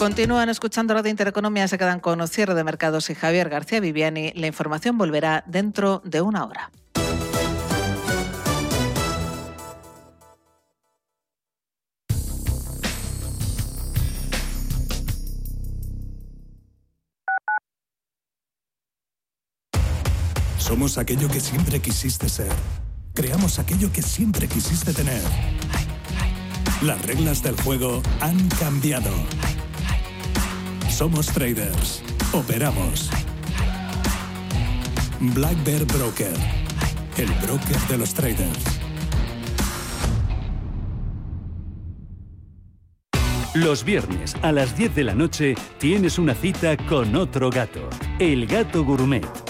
Continúan escuchando Radio Intereconomía, se quedan con cierre de mercados y Javier García Viviani. La información volverá dentro de una hora. Somos aquello que siempre quisiste ser. Creamos aquello que siempre quisiste tener. Las reglas del juego han cambiado. Somos traders. Operamos. Black Bear Broker. El broker de los traders. Los viernes a las 10 de la noche tienes una cita con otro gato, el gato gourmet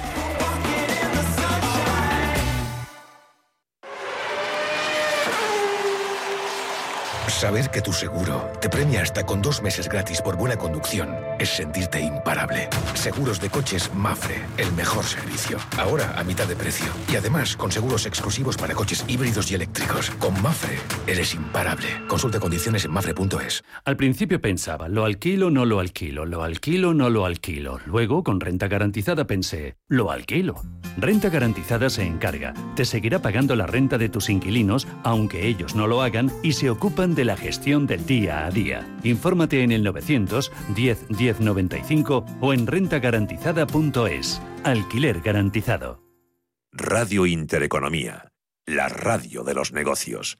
Saber que tu seguro te premia hasta con dos meses gratis por buena conducción es sentirte imparable. Seguros de coches Mafre, el mejor servicio. Ahora a mitad de precio. Y además con seguros exclusivos para coches híbridos y eléctricos. Con Mafre eres imparable. Consulta condiciones en mafre.es. Al principio pensaba, lo alquilo, no lo alquilo, lo alquilo, no lo alquilo. Luego, con renta garantizada, pensé, lo alquilo. Renta garantizada se encarga. Te seguirá pagando la renta de tus inquilinos, aunque ellos no lo hagan, y se ocupan de la gestión del día a día. Infórmate en el 900 10 10 95 o en rentagarantizada.es. Alquiler garantizado. Radio Intereconomía, la radio de los negocios.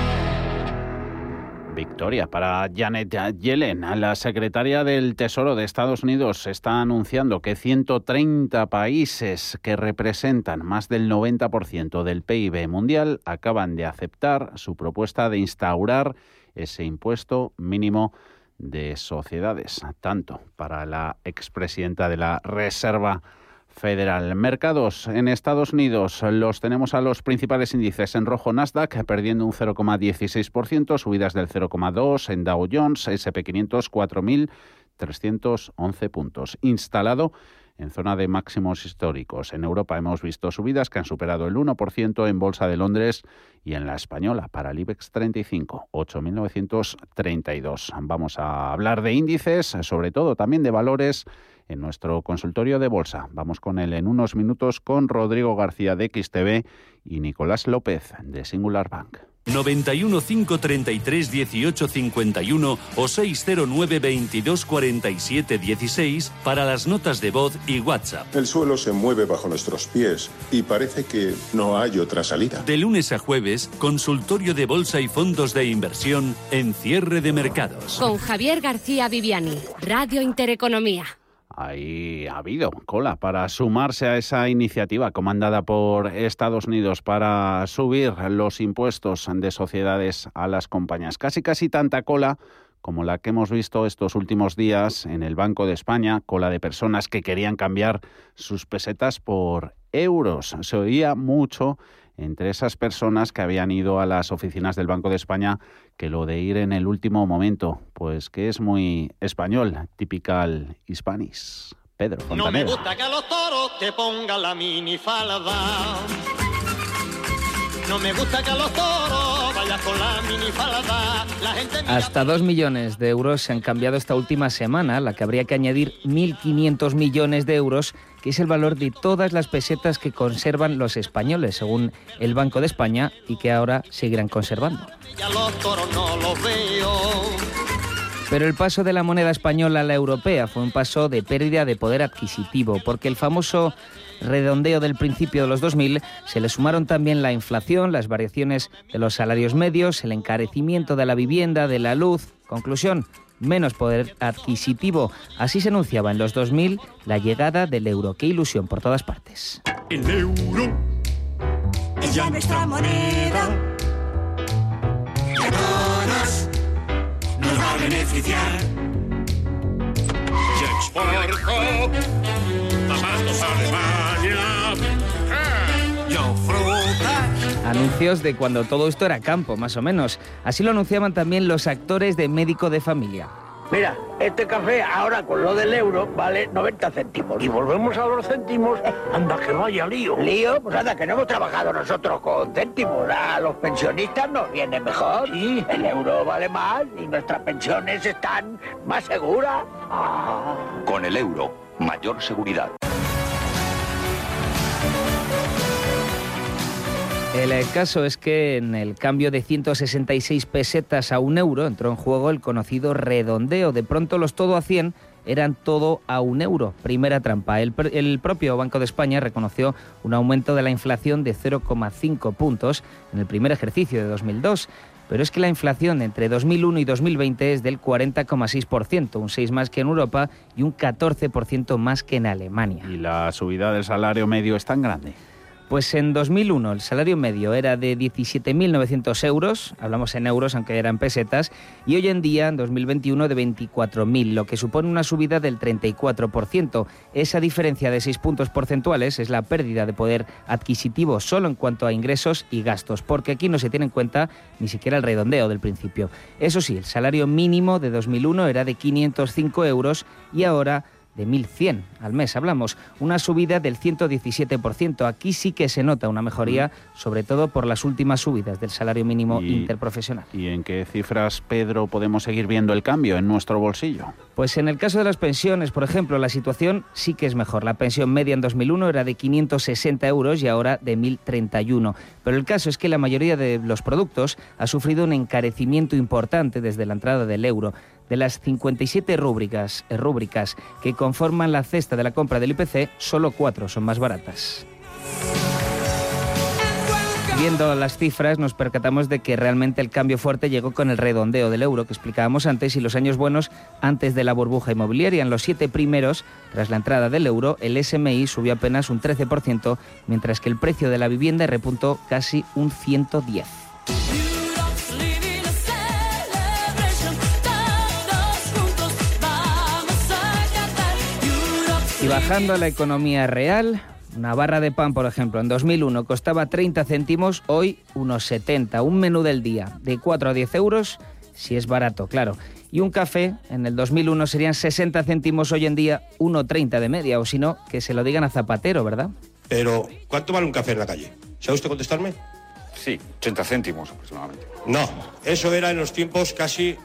Victoria para Janet Yellen. La secretaria del Tesoro de Estados Unidos está anunciando que 130 países que representan más del 90% del PIB mundial acaban de aceptar su propuesta de instaurar ese impuesto mínimo de sociedades, tanto para la expresidenta de la Reserva Federal. Mercados en Estados Unidos los tenemos a los principales índices en rojo Nasdaq perdiendo un 0,16%, subidas del 0,2 en Dow Jones, SP 500 4.311 puntos. Instalado en zona de máximos históricos. En Europa hemos visto subidas que han superado el 1% en Bolsa de Londres y en la española para el IBEX 35, 8.932. Vamos a hablar de índices, sobre todo también de valores en nuestro consultorio de bolsa. Vamos con él en unos minutos con Rodrigo García de XTV y Nicolás López de Singular Bank. 91 533 18 51 o 609 22 47 16 para las notas de voz y WhatsApp. El suelo se mueve bajo nuestros pies y parece que no hay otra salida. De lunes a jueves, consultorio de bolsa y fondos de inversión en cierre de mercados. Con Javier García Viviani, Radio Intereconomía. Ahí ha habido cola para sumarse a esa iniciativa comandada por Estados Unidos para subir los impuestos de sociedades a las compañías. Casi, casi tanta cola como la que hemos visto estos últimos días en el Banco de España, cola de personas que querían cambiar sus pesetas por euros. Se oía mucho entre esas personas que habían ido a las oficinas del Banco de España que lo de ir en el último momento, pues que es muy español, typical hispanis. Pedro. No me gusta que a los toros te pongan la mini falda. No me gusta que a los toros rubia con la minifalda. La gente mira Hasta 2 millones de euros se han cambiado esta última semana, la que habría que añadir 1.500 millones de euros, que es el valor de todas las pesetas que conservan los españoles, según el Banco de España, y que ahora seguirán conservando. Pero el paso de la moneda española a la europea fue un paso de pérdida de poder adquisitivo, porque el famoso redondeo del principio de los 2000 se le sumaron también la inflación, las variaciones de los salarios medios, el encarecimiento de la vivienda, de la luz. Conclusión, menos poder adquisitivo. Así se anunciaba en los 2000 la llegada del euro. Qué ilusión por todas partes. El euro es ya nuestra moneda. Y a todos nos va a beneficiar. Yo exporto zapatos a Alemania. Yo frutas. Anuncios de cuando todo esto era campo, más o menos. Así lo anunciaban también los actores de Médico de Familia. Mira, este café ahora con lo del euro vale 90 céntimos. Y volvemos a los céntimos. Anda, que vaya lío. ¿Lío? Pues anda, que no hemos trabajado nosotros con céntimos. A los pensionistas nos viene mejor. Sí. El euro vale más y nuestras pensiones están más seguras. Ah. Con el euro, mayor seguridad. El caso es que en el cambio de 166 pesetas a un euro entró en juego el conocido redondeo. De pronto los todo a 100 eran todo a un euro. Primera trampa. El propio Banco de España reconoció un aumento de la inflación de 0,5 puntos en el primer ejercicio de 2002. Pero es que la inflación entre 2001 y 2020 es del 40,6%, un 6 más que en Europa y un 14% más que en Alemania. ¿Y la subida del salario medio es tan grande? Pues en 2001 el salario medio era de 17.900 euros, hablamos en euros aunque eran pesetas, y hoy en día, en 2021, de 24.000, lo que supone una subida del 34%. Esa diferencia de 6 puntos porcentuales es la pérdida de poder adquisitivo solo en cuanto a ingresos y gastos, porque aquí no se tiene en cuenta ni siquiera el redondeo del principio. Eso sí, el salario mínimo de 2001 era de 505 euros y ahora de 1.100 al mes. Hablamos una subida del 117%. Aquí sí que se nota una mejoría, sobre todo por las últimas subidas del salario mínimo Y- interprofesional. ¿Y en qué cifras, Pedro, podemos seguir viendo el cambio en nuestro bolsillo? Pues en el caso de las pensiones, por ejemplo, la situación sí que es mejor. La pensión media en 2001 era de 560 euros y ahora de 1.031. Pero el caso es que la mayoría de los productos ha sufrido un encarecimiento importante desde la entrada del euro. De las 57 rúbricas, eh, rúbricas que conforman la cesta de la compra del IPC, solo cuatro son más baratas. Viendo las cifras nos percatamos de que realmente el cambio fuerte llegó con el redondeo del euro que explicábamos antes y los años buenos antes de la burbuja inmobiliaria. En los siete primeros, tras la entrada del euro, el SMI subió apenas un 13%, mientras que el precio de la vivienda repuntó casi un 110%. Y bajando a la economía real, una barra de pan, por ejemplo, en 2001 costaba 30 céntimos, hoy unos 70. Un menú del día de 4 a 10 euros, si es barato, claro. Y un café en el 2001 serían 60 céntimos, hoy en día 1,30 de media, o si no, que se lo digan a Zapatero, ¿verdad? Pero, ¿cuánto vale un café en la calle? ¿Sabe usted contestarme? Sí, 80 céntimos aproximadamente. No, eso era en los tiempos casi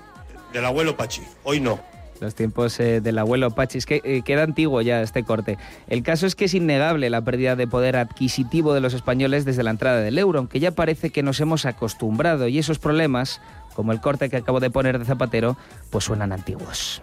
del abuelo Pachi. Hoy no. Los tiempos eh, del abuelo Pachi, es que eh, queda antiguo ya este corte. El caso es que es innegable la pérdida de poder adquisitivo de los españoles desde la entrada del euro, aunque ya parece que nos hemos acostumbrado y esos problemas, como el corte que acabo de poner de Zapatero, pues suenan antiguos.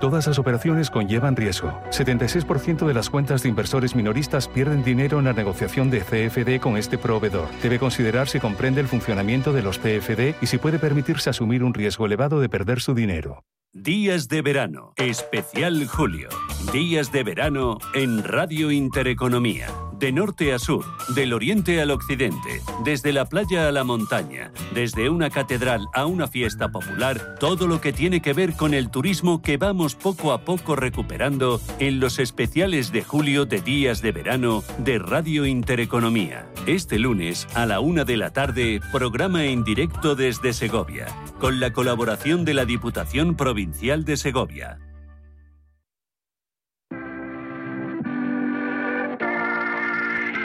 Todas las operaciones conllevan riesgo. 76% de las cuentas de inversores minoristas pierden dinero en la negociación de CFD con este proveedor. Debe considerar si comprende el funcionamiento de los CFD y si puede permitirse asumir un riesgo elevado de perder su dinero. Días de verano, especial julio. Días de verano en Radio Intereconomía. De norte a sur, del oriente al occidente, desde la playa a la montaña, desde una catedral a una fiesta popular, todo lo que tiene que ver con el turismo que vamos poco a poco recuperando en los especiales de julio de Días de Verano de Radio Intereconomía. Este lunes a la una de la tarde, programa en directo desde Segovia, con la colaboración de la Diputación Provincial de Segovia.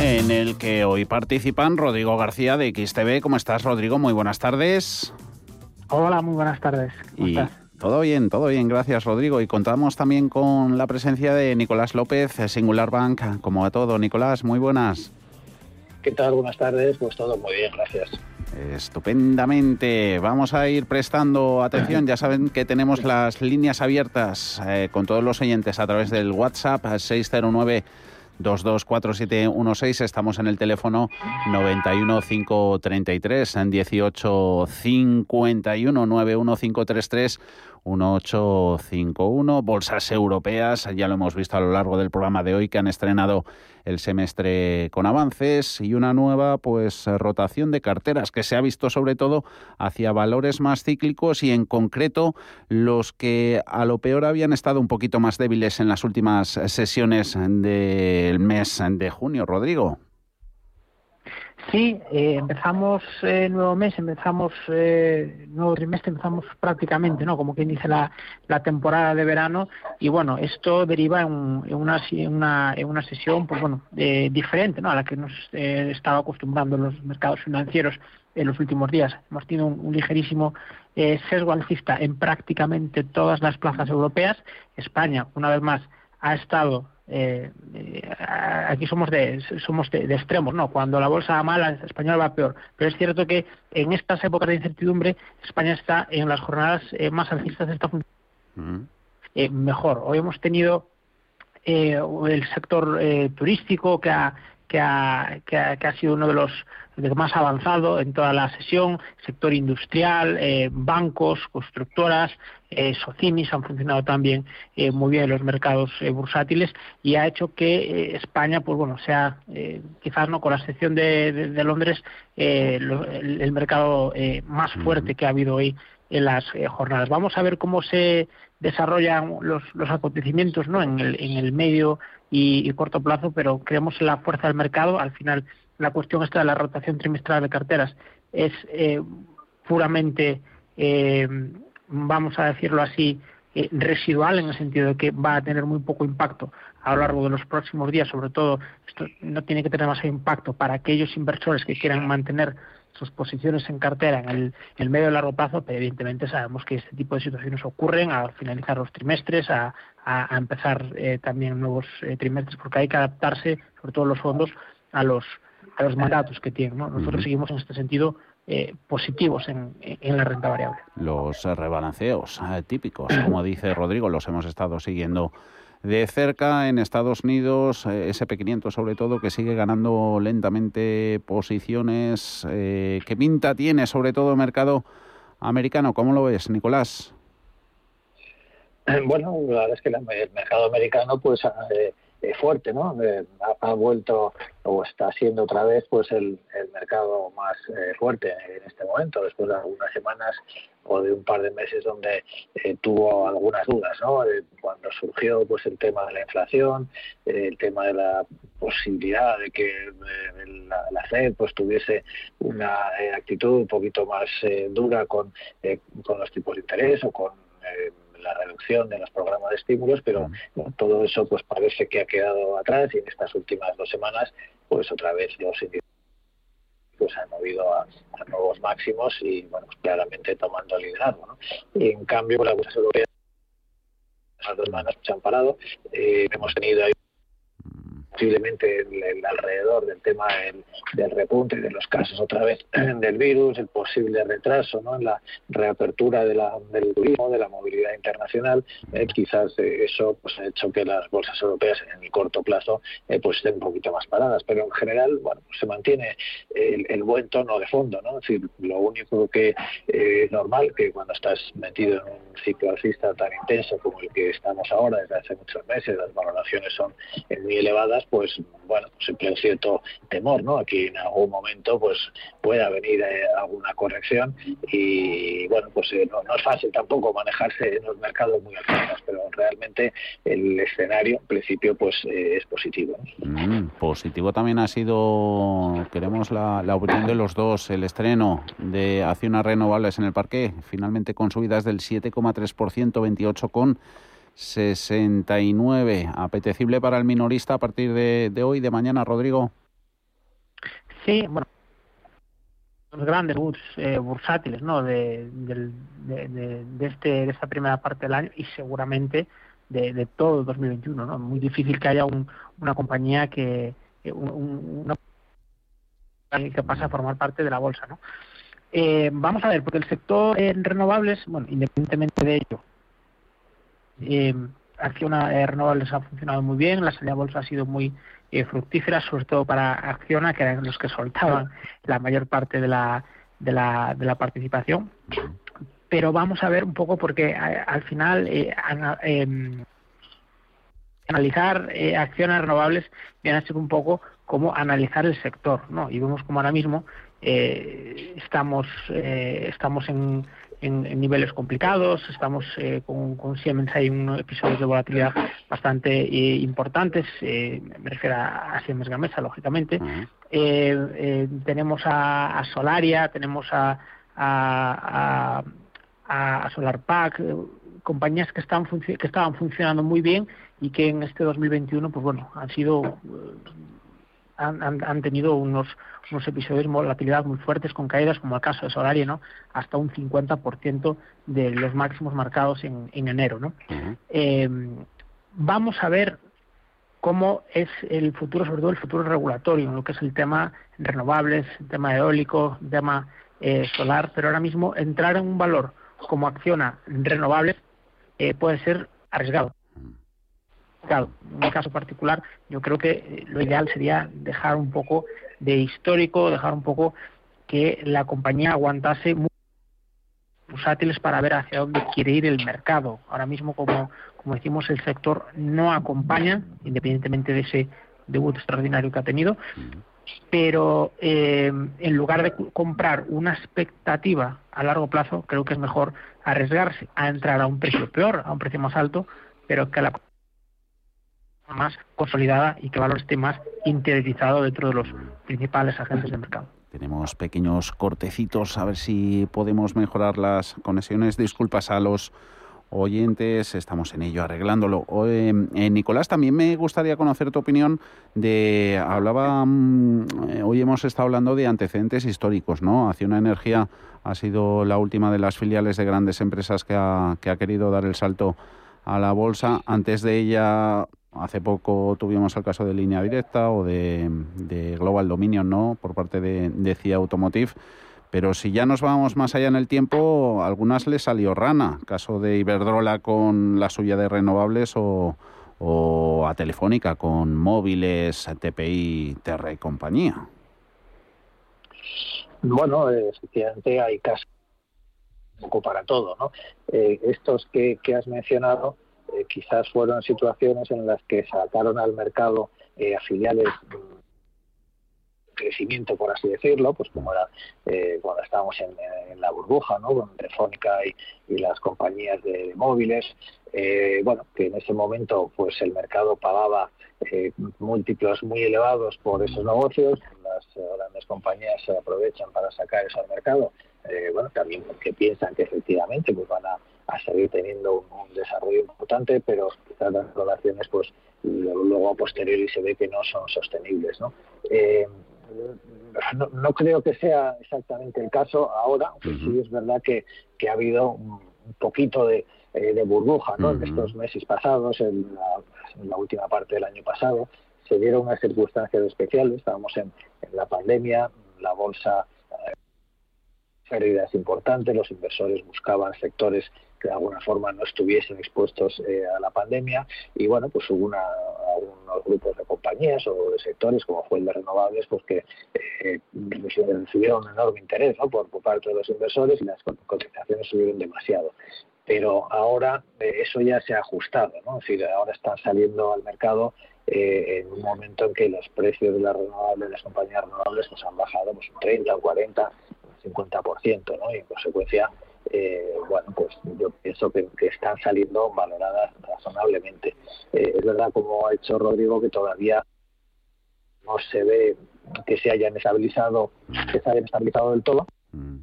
en el que hoy participan Rodrigo García de XTV. ¿Cómo estás, Rodrigo? Muy buenas tardes. Hola, muy buenas tardes. ¿Cómo Y estás? todo bien, todo bien, gracias, Rodrigo. Y contamos también con la presencia de Nicolás López, eh, Singular Bank. Como a todo, Nicolás, muy buenas. ¿Qué tal? Buenas tardes. Pues todo muy bien, gracias. Estupendamente. Vamos a ir prestando atención. Ya saben que tenemos las líneas abiertas eh, con todos los oyentes a través del WhatsApp al 609 224716. Estamos en el teléfono 91 533 en 18 51 91 533 1851. Bolsas europeas, ya lo hemos visto a lo largo del programa de hoy, que han estrenado el semestre con avances y una nueva pues rotación de carteras que se ha visto sobre todo hacia valores más cíclicos y en concreto los que a lo peor habían estado un poquito más débiles en las últimas sesiones del mes de junio. Rodrigo. Sí, eh, empezamos eh, nuevo mes, empezamos eh, nuevo trimestre, empezamos prácticamente, ¿no? Como quien dice la, la temporada de verano y bueno, esto deriva en, en una, en una en una sesión, pues bueno, eh, diferente, ¿no? A la que nos eh, estaba acostumbrando los mercados financieros en los últimos días. Hemos tenido un, un ligerísimo eh, sesgo alcista en prácticamente todas las plazas europeas. España, una vez más, ha estado eh, eh, aquí somos de somos de, de extremos, ¿no? Cuando la bolsa va mal, la española va peor. Pero es cierto que en estas épocas de incertidumbre, España está en las jornadas eh, más alcistas está funcionando eh, mejor. Hoy hemos tenido eh, el sector eh, turístico que ha, que, ha, que, ha, que ha sido uno de los de más avanzado en toda la sesión, sector industrial, eh, bancos, constructoras, eh, socinis han funcionado también eh, muy bien en los mercados eh, bursátiles y ha hecho que España, pues bueno, sea quizás no con la excepción de, de, de Londres eh, lo- el, el mercado eh, más fuerte que ha habido hoy en las jornadas. Vamos a ver cómo se desarrollan los, los acontecimientos ¿no? en, el, en el medio y, corto plazo, pero creemos en la fuerza del mercado. Al final, la cuestión esta de la rotación trimestral de carteras es eh, puramente, eh, vamos a decirlo así, eh, residual en el sentido de que va a tener muy poco impacto a lo largo de los próximos días, sobre todo esto no tiene que tener demasiado impacto para aquellos inversores que quieran mantener sus posiciones en cartera en el, en el medio y largo plazo, pero evidentemente sabemos que este tipo de situaciones ocurren al finalizar los trimestres, a, a, a empezar eh, también nuevos eh, trimestres, porque hay que adaptarse, sobre todo los fondos, a los a los mandatos que tienen. ¿no? Nosotros seguimos en este sentido eh, positivos en, en la renta variable. Los rebalanceos típicos, como dice Rodrigo, los hemos estado siguiendo de cerca en Estados Unidos, eh, SP500 sobre todo, que sigue ganando lentamente posiciones. Eh, ¿Qué pinta tiene sobre todo el mercado americano? ¿Cómo lo ves, Nicolás? Bueno, la verdad es que el mercado americano pues eh, es fuerte, ¿no? Eh, ha, ha vuelto o está siendo otra vez pues el, el mercado más eh, fuerte en este momento, después de algunas semanas o de un par de meses donde eh, tuvo algunas dudas, ¿no? Eh, cuando surgió pues el tema de la inflación, eh, el tema de la posibilidad de que eh, la, la Fed pues tuviese una eh, actitud un poquito más eh, dura con, eh, con los tipos de interés o con eh, la reducción de los programas de estímulos, pero todo eso pues parece que ha quedado atrás y en estas últimas dos semanas pues otra vez los índices pues han movido a, a nuevos máximos y bueno pues, claramente tomando liderazgo ¿no? y en cambio las bolsas europeas las dos semanas se han parado eh, hemos tenido ahí posiblemente el, alrededor del tema del, del repunte de los casos otra vez del virus, el posible retraso ¿no? en la reapertura de la, del turismo, de la movilidad internacional, eh, quizás eh, eso pues, ha hecho que las bolsas europeas en el corto plazo eh, pues estén un poquito más paradas, pero en general bueno pues, se mantiene el, el buen tono de fondo, ¿no? Es decir, lo único que es normal que cuando estás metido en un ciclo alcista tan intenso como el que estamos ahora desde hace muchos meses, las valoraciones son muy elevadas, pues bueno, pues siempre hay cierto temor, ¿no? Aquí en algún momento pues pueda venir eh, alguna corrección y bueno, pues eh, no, es fácil tampoco manejarse en los mercados muy altos, pero realmente el escenario en principio pues eh, es positivo. Mm, positivo también ha sido, queremos la, la opinión de los dos, el estreno de acciones renovables en el parque, finalmente con subidas del 7,3%, 28 con 69. Apetecible para el minorista a partir de, hoy, de mañana, Rodrigo. Sí, bueno, los grandes eh, bursátiles, ¿no? De, de, de- de este, de esta primera parte del año y seguramente de, todo el 2021, ¿no? Muy difícil que haya un- una compañía que que un- un- una que pase a formar parte de la bolsa, ¿no? Eh, vamos a ver, porque el sector en renovables, bueno, independientemente de ello, eh, eh, Renovables ha funcionado muy bien, la salida a bolsa ha sido muy eh, fructífera, sobre todo para Acciona, que eran los que soltaban la mayor parte de la, de la, de la participación. Pero vamos a ver un poco, porque a- al final eh, ana- em, analizar eh, acciones renovables viene a ser un poco como analizar el sector, ¿no? Y vemos como ahora mismo eh, estamos eh, estamos en, en- en niveles complicados, estamos eh, con, con Siemens hay unos episodios de volatilidad bastante eh, importantes, eh, me refiero a, Siemens Gamesa, lógicamente. Eh, tenemos a, a Solaria, tenemos a, a, a, a SolarPack, compañías que, están que estaban funcionando muy bien y que en este 2021, pues bueno, han sido han, han- han tenido unos, unos episodios de volatilidad muy fuertes con caídas, como el caso de Solaria, ¿no? Hasta un 50% de los máximos marcados en, en enero, ¿no? Eh, vamos a ver cómo es el futuro, sobre todo el futuro regulatorio, en lo que es el tema renovables, el tema eólico, el tema eh, solar, pero ahora mismo entrar en un valor como acciona renovables eh, puede ser arriesgado. Claro, en mi caso particular, yo creo que eh, lo ideal sería dejar un poco de histórico, dejar un poco que la compañía aguantase mu- bursátiles para ver hacia dónde quiere ir el mercado. Ahora mismo, como, como decimos, el sector no acompaña, independientemente de ese debut extraordinario que ha tenido, pero eh, en lugar de comprar una expectativa a largo plazo, creo que es mejor arriesgarse a entrar a un precio peor, a un precio más alto, pero que la más consolidada y que el valor esté más interiorizado dentro de los principales agentes de mercado. Tenemos pequeños cortecitos, a ver si podemos mejorar las conexiones. Disculpas a los oyentes, estamos en ello, arreglándolo. Eh, Nicolás, también me gustaría conocer tu opinión de, hablaba, mm, eh, hoy hemos estado hablando de antecedentes históricos, ¿no? Acciona Energía ha sido la última de las filiales de grandes empresas que ha querido dar el salto a la bolsa. Antes de ella, hace poco tuvimos el caso de Línea Directa o de, Global Dominion, ¿no? Por parte de, de CIA Automotive. Pero si ya nos vamos más allá en el tiempo, algunas les salió rana. Caso de Iberdrola con la suya de renovables o, o a Telefónica con móviles, TPI, Terra y compañía. Bueno, efectivamente hay casos un poco para todo, ¿no? Eh, estos que, que has mencionado eh, quizás fueron situaciones en las que sacaron al mercado eh, a filiales crecimiento, por así decirlo, pues como era eh, cuando estábamos en, la burbuja, ¿no? Con Telefónica y, las compañías de móviles, eh, bueno, que en ese momento pues el mercado pagaba eh, múltiplos muy elevados por esos negocios, las grandes compañías se aprovechan para sacar eso al mercado, eh, bueno, también porque piensan que efectivamente pues van a, a seguir teniendo un, un desarrollo importante, pero quizás las relaciones pues luego, a posteriori se ve que no son sostenibles, ¿no? Eh, no, no creo que sea exactamente el caso ahora, aunque sí es verdad que, que ha habido un, poquito de, eh, de burbuja ¿no? en estos meses pasados, en la, en la última parte del año pasado, se dieron unas circunstancias especiales, estábamos en, en la pandemia, la bolsa eh, pérdidas importantes, los inversores buscaban sectores que de alguna forma no estuviesen expuestos eh, a la pandemia y bueno, pues hubo una, algunos grupos de compañías o de sectores como fue el de renovables pues que eh, recibieron un enorme interés ¿no? por, por parte de los inversores y las cotizaciones subieron demasiado pero ahora eh, eso ya se ha ajustado, ¿no? Es decir, ahora están saliendo al mercado eh, en un momento en que los precios de las renovables, de las compañías renovables, pues han bajado pues, un 30, un 40, un 50%, ¿no? Y en consecuencia, eh, bueno, pues yo pienso que, que, están saliendo valoradas razonablemente. Eh, es verdad, como ha hecho Rodrigo, que todavía no se ve que se hayan estabilizado, que se hayan estabilizado del todo. Mm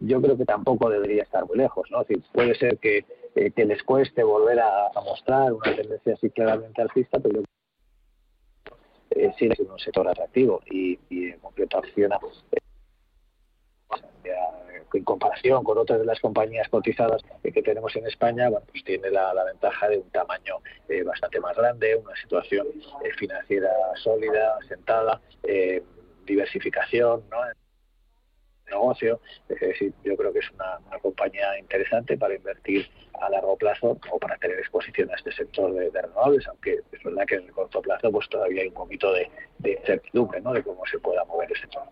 yo creo que tampoco debería estar muy lejos, ¿no? Es decir, puede ser que, eh, que les cueste volver a, a, mostrar una tendencia así claramente alcista, pero eh, sigue siendo un sector atractivo y, y en concreto acciona eh, en comparación con otras de las compañías cotizadas que tenemos en España, bueno, pues tiene la, ventaja de un tamaño eh, bastante más grande, una situación eh, financiera sólida, asentada, eh, diversificación, ¿no? negocio. Es decir, yo creo que es una, compañía interesante para invertir a largo plazo o para tener exposición a este sector de, de, renovables, aunque es verdad que en el corto plazo pues todavía hay un poquito de, de incertidumbre ¿no? de cómo se pueda mover ese sector.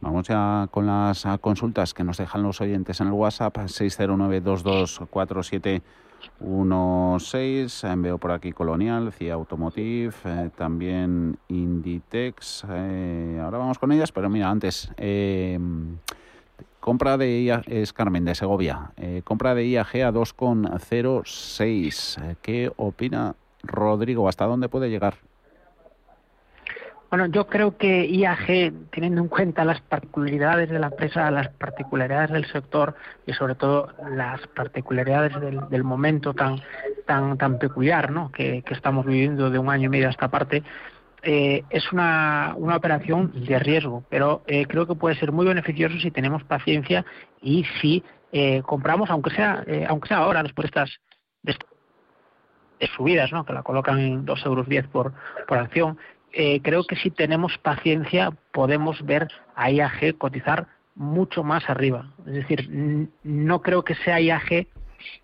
Vamos ya con las consultas que nos dejan los oyentes en el WhatsApp 609-224716. Veo por aquí Colonial, CIA Automotive, eh, también Inditex. Eh, ahora vamos con ellas, pero mira, antes. Eh, compra de IAG, es Carmen de Segovia. Eh, compra de IAG a 2,06. ¿Qué opina Rodrigo? ¿Hasta dónde puede llegar? Bueno, yo creo que IAG, teniendo en cuenta las particularidades de la empresa, las particularidades del sector y sobre todo las particularidades del, momento tan tan tan peculiar ¿no? que, estamos viviendo de un año y medio a esta parte, eh, es una, una operación de riesgo, pero eh, creo que puede ser muy beneficioso si tenemos paciencia y si eh, compramos, aunque sea eh, aunque sea ahora, después de estas, de subidas, ¿no? que la colocan en 2,10 euros por, por acción, eh, creo que si tenemos paciencia podemos ver a IAG cotizar mucho más arriba. Es decir, no creo que sea IAG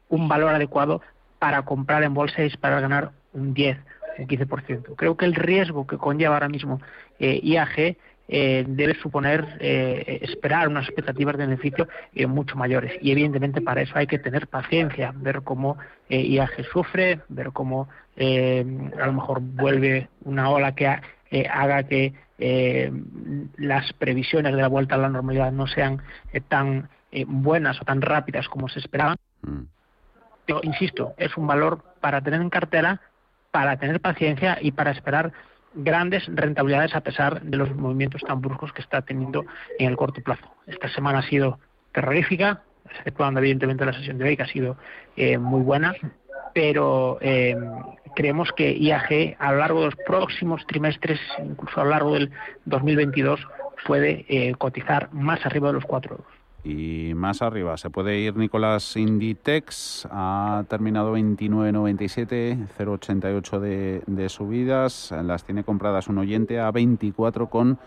un valor adecuado para comprar en bolsa y para ganar un 10, un 15%. Creo que el riesgo que conlleva ahora mismo eh, IAG eh, debe suponer eh, esperar unas expectativas de beneficio eh, mucho mayores. Y evidentemente para eso hay que tener paciencia, ver cómo eh, IAG sufre, ver cómo eh, a lo mejor vuelve una ola que ha, haga que las previsiones de la vuelta a la normalidad no sean tan buenas o tan rápidas como se esperaban. Mm. Yo insisto, es un valor para tener en cartera, para tener paciencia y para esperar grandes rentabilidades a pesar de los movimientos tan bruscos que está teniendo en el corto plazo. Esta semana ha sido terrorífica, exceptuando evidentemente la sesión de hoy que ha sido eh, muy buena, pero eh, creemos que IAG a lo largo de los próximos trimestres, incluso a lo largo del 2022, puede eh, cotizar más arriba de los 4 euros y más arriba se puede ir Nicolás Inditex ha terminado 29.97 0.88 de, de subidas. Las tiene compradas un oyente a 24 con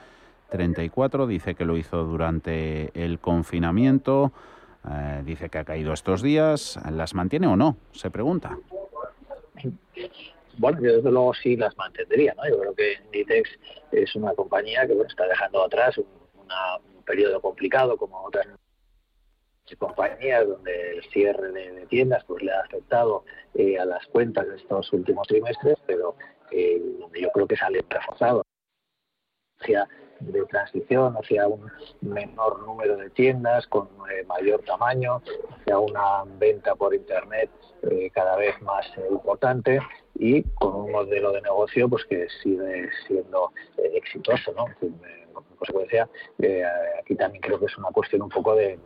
34 dice que lo hizo durante el confinamiento. Eh, dice que ha caído estos días. Las mantiene o no se pregunta. Bueno, yo desde luego sí las mantendría, ¿no? Yo creo que Inditex es una compañía que bueno, está dejando atrás un, una, un periodo complicado como otras compañías donde el cierre de, tiendas pues le ha afectado eh, a las cuentas de estos últimos trimestres, pero eh, yo creo que sale reforzado hacia de transición hacia un menor número de tiendas con eh, mayor tamaño, hacia una venta por internet cada vez más importante y con un modelo de negocio pues que sigue siendo exitoso, ¿no? En consecuencia, aquí también creo que es una cuestión un poco de,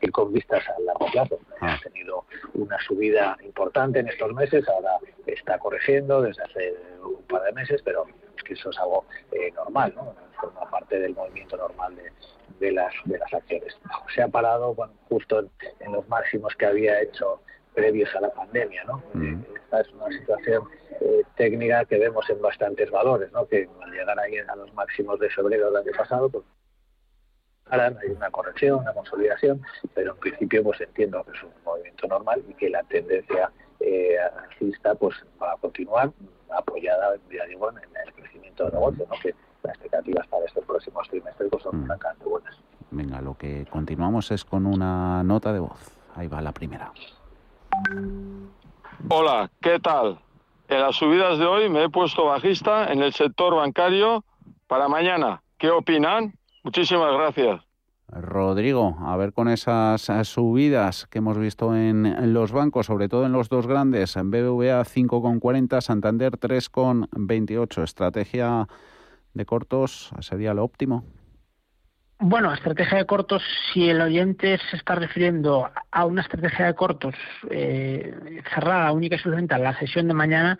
de invertir con vistas a largo plazo. Ha tenido una subida importante en estos meses, ahora está corrigiendo desde hace un par de meses, pero es que eso es algo eh, normal, ¿no? Forma parte del movimiento normal de, de las de las acciones. Se ha parado bueno, justo en, en los máximos que había hecho previos a la pandemia, ¿no? Esta es una situación eh, técnica que vemos en bastantes valores, ¿no? Que al llegar ahí a los máximos de febrero del año pasado, pues harán, hay una corrección, una consolidación, pero en principio pues entiendo que es un movimiento normal y que la tendencia eh, alcista pues va a continuar apoyada, ya digo, en el crecimiento del negocio, ¿no? Que las expectativas para estos próximos trimestres pues, son francamente buenas. Venga, lo que continuamos es con una nota de voz. Ahí va la primera. Hola, ¿qué tal? En las subidas de hoy me he puesto bajista en el sector bancario para mañana. ¿Qué opinan? Muchísimas gracias. Rodrigo, a ver con esas eh, subidas que hemos visto en los bancos, sobre todo en los dos grandes, en BBVA 5,40, Santander 3,28. ¿Estrategia de cortos sería lo óptimo? Bueno, estrategia de cortos, si el oyente se está refiriendo a una estrategia de cortos eh, cerrada única y exclusivamente a la sesión de mañana,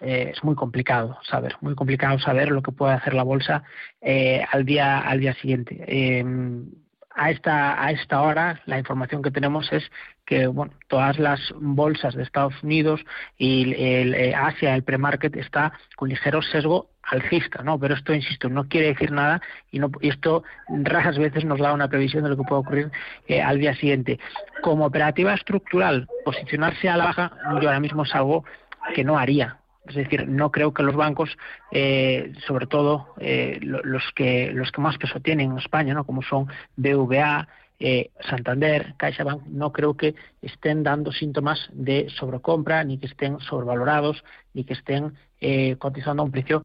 eh, es muy complicado saber, muy complicado saber lo que puede hacer la bolsa eh, al día al día siguiente. Eh, a esta a esta hora la información que tenemos es que bueno todas las bolsas de Estados Unidos y el, el Asia el premarket está con ligero sesgo alcista, ¿no? Pero esto, insisto, no quiere decir nada y, no, y esto raras veces nos da una previsión de lo que puede ocurrir eh, al día siguiente. Como operativa estructural, posicionarse a la baja, yo ahora mismo es algo que no haría. Es decir, no creo que los bancos, eh, sobre todo eh, los que los que más peso tienen en España, ¿no? como son BVA, eh, Santander, CaixaBank, no creo que estén dando síntomas de sobrecompra, ni que estén sobrevalorados, ni que estén eh, cotizando a un precio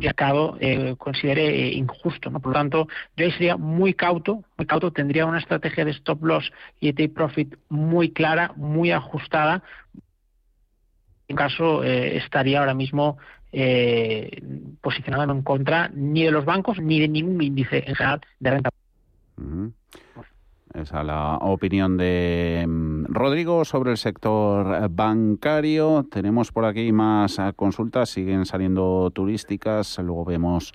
y acabo eh, considere injusto, ¿no? Por lo tanto, yo ahí sería muy cauto, muy cauto, tendría una estrategia de stop loss y de take profit muy clara, muy ajustada. En caso, eh, estaría ahora mismo eh, posicionado en contra ni de los bancos ni de ningún índice en general de renta. Esa es la opinión de mm, Rodrigo sobre el sector bancario. Tenemos por aquí más eh, consultas, siguen saliendo turísticas, luego vemos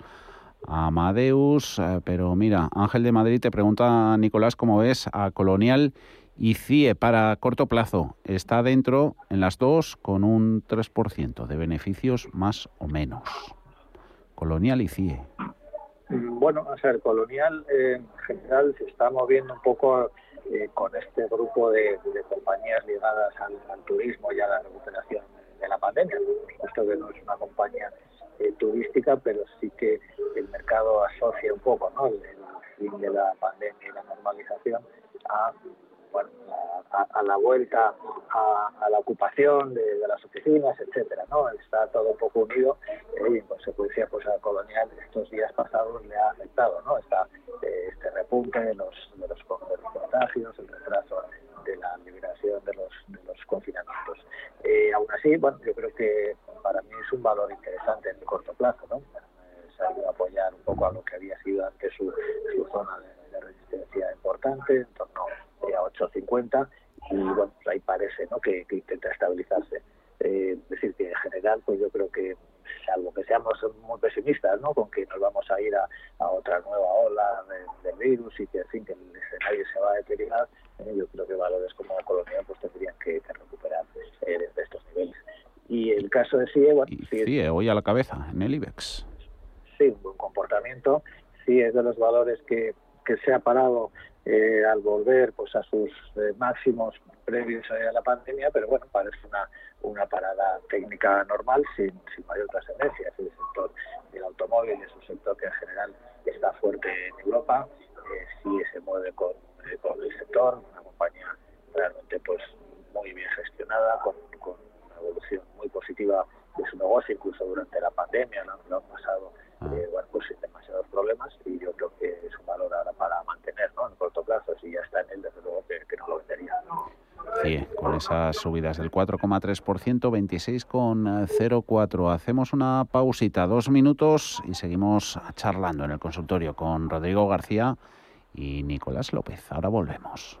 a Amadeus, pero mira, Ángel de Madrid te pregunta, Nicolás, ¿cómo ves a Colonial y CIE para corto plazo? Está dentro en las dos con un 3% de beneficios más o menos. Colonial y CIE. Bueno, a ser colonial eh, en general se está moviendo un poco eh, con este grupo de, compañías ligadas al, al, turismo y a la recuperación de la pandemia. Esto que no es una compañía eh, turística, pero sí que el mercado asocia un poco ¿no? el, el fin de la pandemia y la normalización a bueno, a, a, la vuelta a, a la ocupación de, de, las oficinas, etcétera, ¿no? Está todo un poco unido eh, y en consecuencia pues a Colonial estos días pasados le ha afectado, ¿no? Está eh, este repunte de los, de los, de los contagios, el retraso de la liberación de los, de los confinamientos. Eh, aún así, bueno, yo creo que para mí es un valor interesante en el corto plazo, ¿no? Se ha ido a apoyar un poco a lo que había sido antes su, su zona de, de resistencia importante, en torno a 8.50 y bueno, pues ahí parece ¿no? que, que intenta estabilizarse. Eh, es decir, que en general, pues yo creo que, salvo que seamos muy pesimistas, ¿no? Con que nos vamos a ir a, a otra nueva ola del de virus y que, en fin, que el escenario se va a deteriorar, eh, yo creo que valores como Colonia pues tendrían que, que recuperar eh, desde estos niveles. Y el caso de CIE, bueno... Y CIE, hoy a la cabeza, en el IBEX. Sí, un buen comportamiento. Sí, es de los valores que, que se ha parado eh, al volver pues a sus eh, máximos previos a la pandemia, pero bueno, parece una, una parada técnica normal sin, sin mayor trascendencia. El sector del automóvil es un sector que en general está fuerte en Europa, eh, sí se mueve con, eh, el sector, una compañía realmente pues muy bien gestionada, con, con una evolución muy positiva de su negocio, incluso durante la pandemia, ¿no? lo han pasado eh, bueno, pues sin demasiados problemas y yo creo que es un valor ahora para mantener ¿no? en corto plazo, si ya está en él, desde luego que, que no lo vendería. Sí, con esas subidas del 4,3%, 26,04. Hacemos una pausita, dos minutos y seguimos charlando en el consultorio con Rodrigo García y Nicolás López. Ahora volvemos.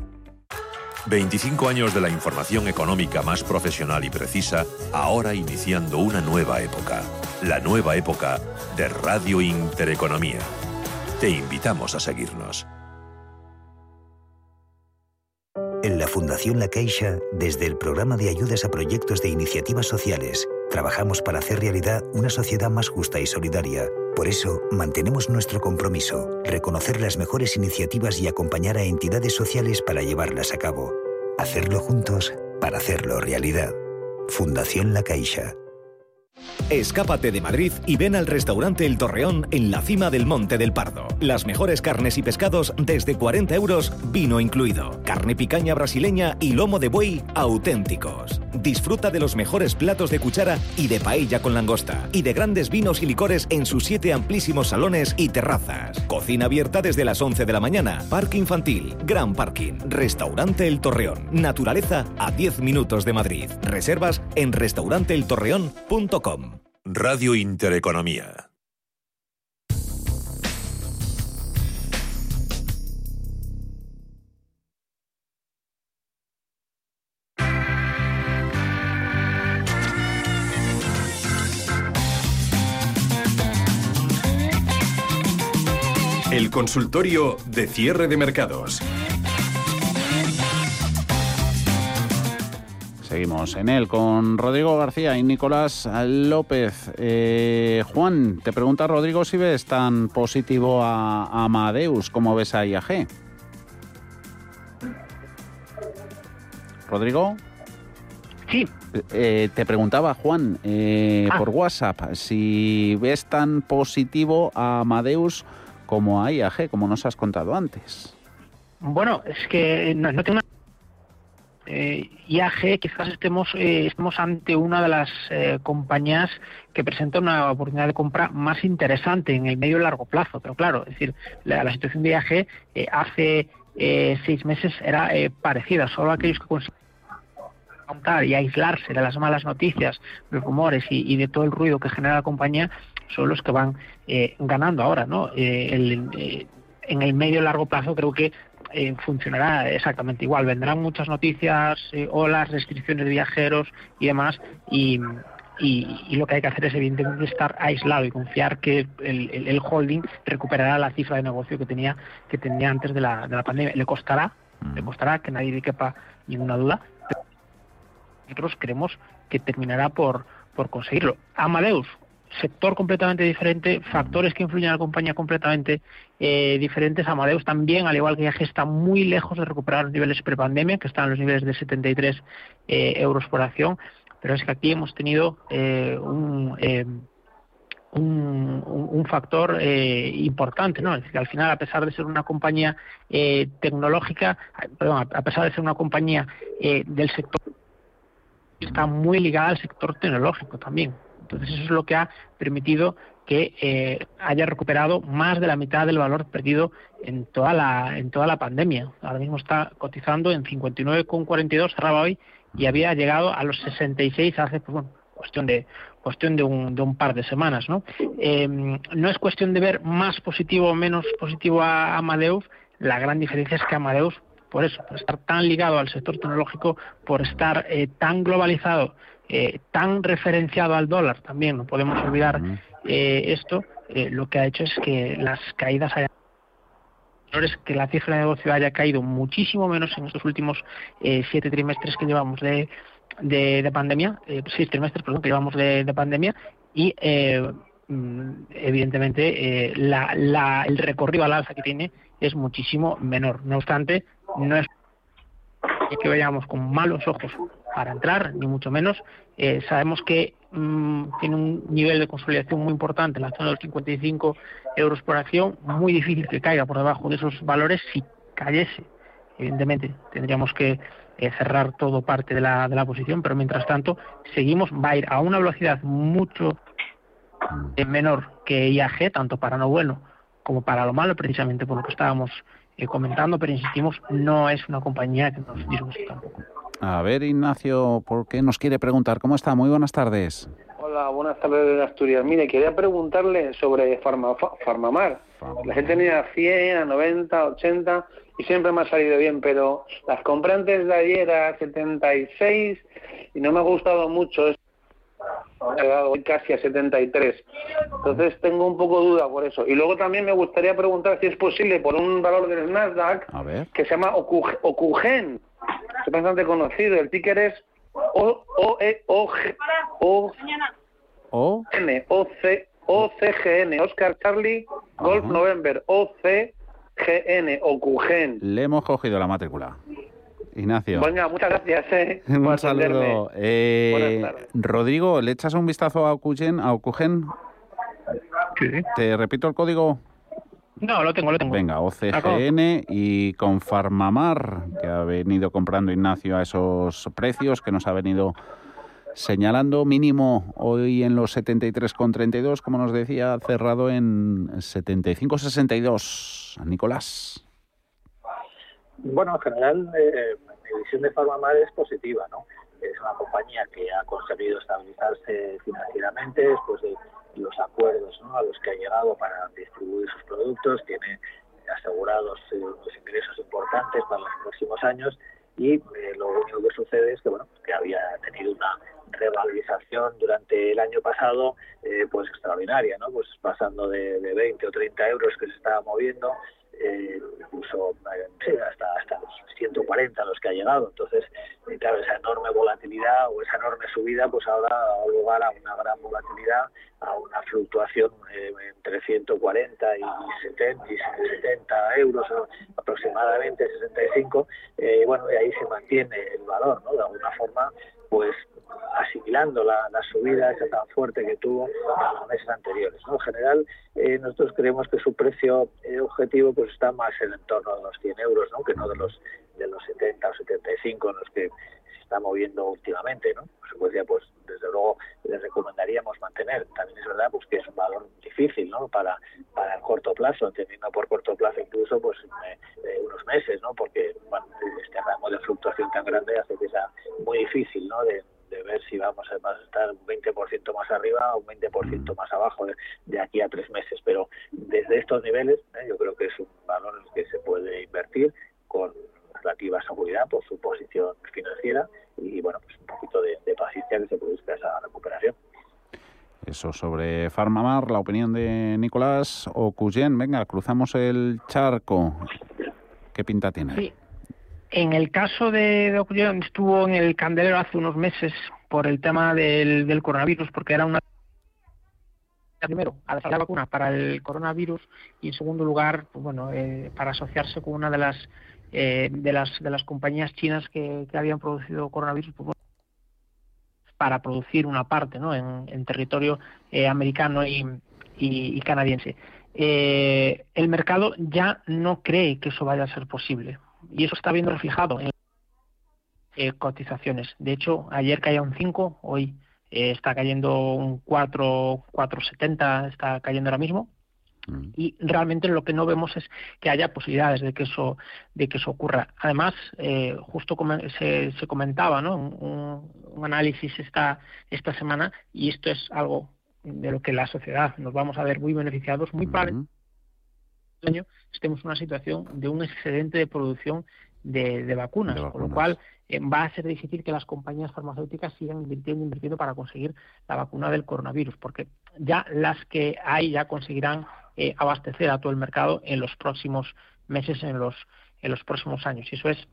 25 años de la información económica más profesional y precisa, ahora iniciando una nueva época. La nueva época de Radio Intereconomía. Te invitamos a seguirnos. En la Fundación La Caixa, desde el programa de ayudas a proyectos de iniciativas sociales, trabajamos para hacer realidad una sociedad más justa y solidaria. Por eso, mantenemos nuestro compromiso, reconocer las mejores iniciativas y acompañar a entidades sociales para llevarlas a cabo. Hacerlo juntos para hacerlo realidad. Fundación La Caixa. Escápate de Madrid y ven al restaurante El Torreón en la cima del Monte del Pardo. Las mejores carnes y pescados desde 40 euros, vino incluido. Carne picaña brasileña y lomo de buey auténticos. Disfruta de los mejores platos de cuchara y de paella con langosta. Y de grandes vinos y licores en sus siete amplísimos salones y terrazas. Cocina abierta desde las 11 de la mañana. Parque infantil, gran parking. Restaurante El Torreón. Naturaleza a 10 minutos de Madrid. Reservas en restauranteeltorreón.com. Radio Intereconomía. El consultorio de cierre de mercados. Seguimos en él con Rodrigo García y Nicolás López. Eh, Juan, te pregunta Rodrigo si ves tan positivo a, a Amadeus como ves a IAG. Rodrigo. Sí. Eh, te preguntaba Juan eh, Ah. por WhatsApp si ves tan positivo a Amadeus como a IAG, como nos has contado antes. Bueno, es que no, tengo. Eh, IAG quizás estemos, eh, estemos ante una de las eh, compañías que presenta una oportunidad de compra más interesante en el medio y largo plazo. Pero claro, es decir, la, situación de IAG eh, hace eh, seis meses era eh, parecida. Solo aquellos que consiguen contar y aislarse de las malas noticias, los rumores y, y de todo el ruido que genera la compañía son los que van eh, ganando ahora, ¿no? Eh, el- eh, en el medio largo plazo creo que eh, funcionará exactamente igual. Vendrán muchas noticias, olas, restricciones de viajeros y demás, y, y- y lo que hay que hacer es evidentemente estar aislado y confiar que el, el- el holding recuperará la cifra de negocio que tenía que tenía antes de la, de la pandemia. Le costará, le costará que nadie le quepa ninguna duda. pero nosotros creemos que terminará por, por conseguirlo. Amadeus, sector completamente diferente, factores que influyen a la compañía completamente eh, diferentes. Amadeus también, al igual que IAG, está muy lejos de recuperar los niveles prepandemia, que están en los niveles de 73 eh, euros por acción. Pero es que aquí hemos tenido eh, un, eh, un, un- factor eh, importante, ¿no? Es decir, al final, a pesar de ser una compañía eh, tecnológica, perdón, a pesar de ser una compañía del sector está muy ligada al sector tecnológico también. Entonces eso es lo que ha permitido que eh, haya recuperado más de la mitad del valor perdido en toda la en toda la pandemia. Ahora mismo está cotizando en 59,42 cerraba hoy y había llegado a los 66 hace pues, bueno, cuestión de cuestión de un, de un par de semanas, ¿no? Eh, no es cuestión de ver más positivo o menos positivo a Amadeus, la gran diferencia es que Amadeus por eso, por estar tan ligado al sector tecnológico, por estar eh, tan globalizado, eh, tan referenciado al dólar, también no podemos olvidar eh, esto, eh, lo que ha hecho es que las caídas hayan es que la cifra de negocio haya caído muchísimo menos en estos últimos siete trimestres que llevamos de, de, de pandemia, seis trimestres, perdón, que llevamos de, de pandemia y mm, evidentemente la, la, el recorrido al alza que tiene es muchísimo menor. No obstante, no es que vayamos con malos ojos para entrar, ni mucho menos. Eh, sabemos que mm, tiene un nivel de consolidación muy importante en la zona de los 55 euros por acción, muy difícil que caiga por debajo de esos valores si cayese. Evidentemente, tendríamos que eh, cerrar todo parte de la, de la posición, pero mientras tanto, seguimos, va a ir a una velocidad mucho eh, menor que IAG, tanto para lo bueno como para lo malo, precisamente por lo que estábamos eh, comentando, pero insistimos, no es una compañía que nos disguste tampoco. A ver, Ignacio, ¿por qué nos quiere preguntar? ¿Cómo está? Muy buenas tardes. Hola, buenas tardes de Asturias. Mire, quería preguntarle sobre Farma, Farmamar. La gente tenía 100, a 90, 80 y siempre me ha salido bien, pero las compré antes de ayer a 76 y no me ha gustado mucho. Es- He hoy casi a 73. Entonces tengo un poco duda por eso. Y luego también me gustaría preguntar si es posible por un valor del Nasdaq que se llama Ocu- Ocugen. Es bastante conocido. El ticker es O O E O G O O N O C O C G N Oscar Charlie Golf November O C G N Ocugen. le hemos cogido la matrícula. Ignacio. Venga, muchas gracias. Eh, Un saludo. Eh. Rodrigo, ¿le echas un vistazo a Ocugen? A Ocugen? Te repito el código. No, lo tengo, lo tengo. Venga, OCGN y con Farmamar, que ha venido comprando Ignacio a esos precios que nos ha venido señalando, mínimo hoy en los 73,32, como nos decía, cerrado en 75,62. Nicolás. Bueno, en general, eh, mi visión de Farmamar es positiva, ¿no? Es una compañía que ha conseguido estabilizarse financieramente después de los acuerdos ¿no? a los que ha llegado para distribuir sus productos, tiene asegurados eh, unos ingresos importantes para los próximos años y eh, lo único que sucede es que bueno que había tenido una revalorización durante el año pasado eh, pues extraordinaria, ¿no? Pues pasando de, de 20 o 30 euros que se estaba moviendo eh, incluso hasta, hasta los 140 a los que ha llegado. Entonces, eh, esa enorme volatilidad o esa enorme subida, pues ahora ha dado lugar a una gran volatilidad, a una fluctuación eh, entre 140 y 70, y 70 euros aproximadamente, 65, eh, bueno, y ahí se mantiene el valor, ¿no? De alguna forma, pues asimilando la, la subida esa tan fuerte que tuvo en los meses anteriores. ¿no? En general, eh, nosotros creemos que su precio eh, objetivo pues está más en el entorno de los 100 euros, ¿no? que no de los de los 70 o 75 en los que está moviendo últimamente. ¿no? Consecuencia, pues desde luego les recomendaríamos mantener. También es verdad pues que es un valor difícil ¿no? para, para el corto plazo, entendiendo por corto plazo incluso pues eh, unos meses, ¿no? porque bueno, este rango de fluctuación tan grande hace que sea muy difícil ¿no? de, ver si vamos a estar un 20% más arriba o un 20% más abajo de, de aquí a tres meses. Pero desde estos niveles ¿eh? yo creo que es un valor en el que se puede invertir con relativa seguridad por su posición financiera y bueno, pues un poquito de, de paciencia que se produzca esa recuperación. Eso sobre Farmamar, la opinión de Nicolás o Cuyen. Venga, cruzamos el charco. ¿Qué pinta tiene? Sí. En el caso de, de Ocullón, estuvo en el candelero hace unos meses por el tema del, del coronavirus, porque era una primero a la vacuna para el coronavirus y en segundo lugar pues bueno eh, para asociarse con una de las eh, de las de las compañías chinas que, que habían producido coronavirus pues, para producir una parte ¿no? en, en territorio eh, americano y, y, y canadiense Eh, el mercado ya no cree que eso vaya a ser posible y eso está viendo reflejado en eh, cotizaciones. De hecho, ayer caía un 5, hoy eh, está cayendo un 4, 4,70, está cayendo ahora mismo. Y realmente lo que no vemos es que haya posibilidades de que eso, de que eso ocurra. Además, eh, justo como se, se comentaba, ¿no? Un, un análisis esta, esta semana, y esto es algo de lo que la sociedad nos vamos a ver muy beneficiados, muy probablemente año estemos en una situación de un excedente de producción de, de vacunas, De con lo cual eh, va a ser difícil que las compañías farmacéuticas sigan invirtiendo, invirtiendo para conseguir la vacuna del coronavirus, porque ya las que hay ya conseguirán eh, abastecer a todo el mercado en los próximos meses, en los, en los próximos años. Y eso es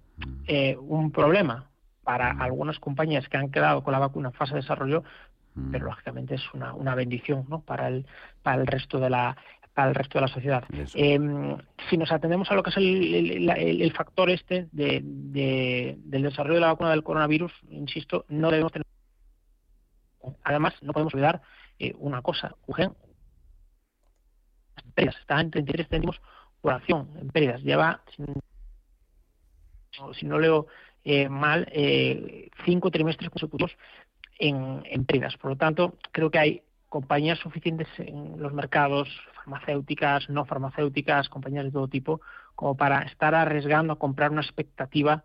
eh, un problema para algunas compañías que han quedado con la vacuna en fase de desarrollo, pero lógicamente es una, una bendición ¿no? para, el, para el resto de la para el resto de la sociedad. Eh, si nos atendemos a lo que es el, el- el- el factor este de, de- del desarrollo de la vacuna del coronavirus, insisto, no debemos tener. Además, no podemos olvidar eh, una cosa, Eugen, las pérdidas está en 33 céntimos por acción en pérdidas. Lleva, si no- si leo eh, mal, eh, cinco trimestres consecutivos en, pérdidas. Por lo tanto, creo que hay compañías suficientes en los mercados, farmacéuticas, no farmacéuticas, compañías de todo tipo, como para estar arriesgando a comprar una expectativa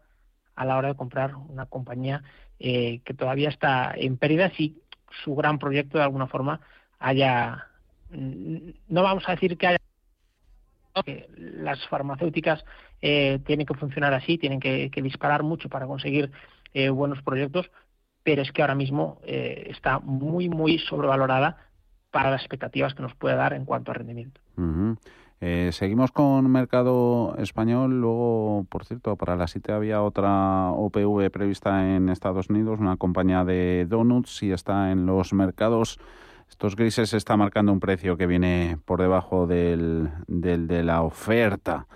a la hora de comprar una compañía eh, que todavía está en pérdidas y su gran proyecto de alguna forma haya, no vamos a decir que haya que las farmacéuticas eh, tienen que funcionar así, tienen que, que disparar mucho para conseguir eh, buenos proyectos, pero es que ahora mismo eh, está muy, muy sobrevalorada para las expectativas que nos puede dar en cuanto a rendimiento. Eh, seguimos con mercado español. Luego, por cierto, para la SITE había otra OPV prevista en Estados Unidos, una compañía de donuts, y está en los mercados. Estos grises está marcando un precio que viene por debajo del, de la oferta.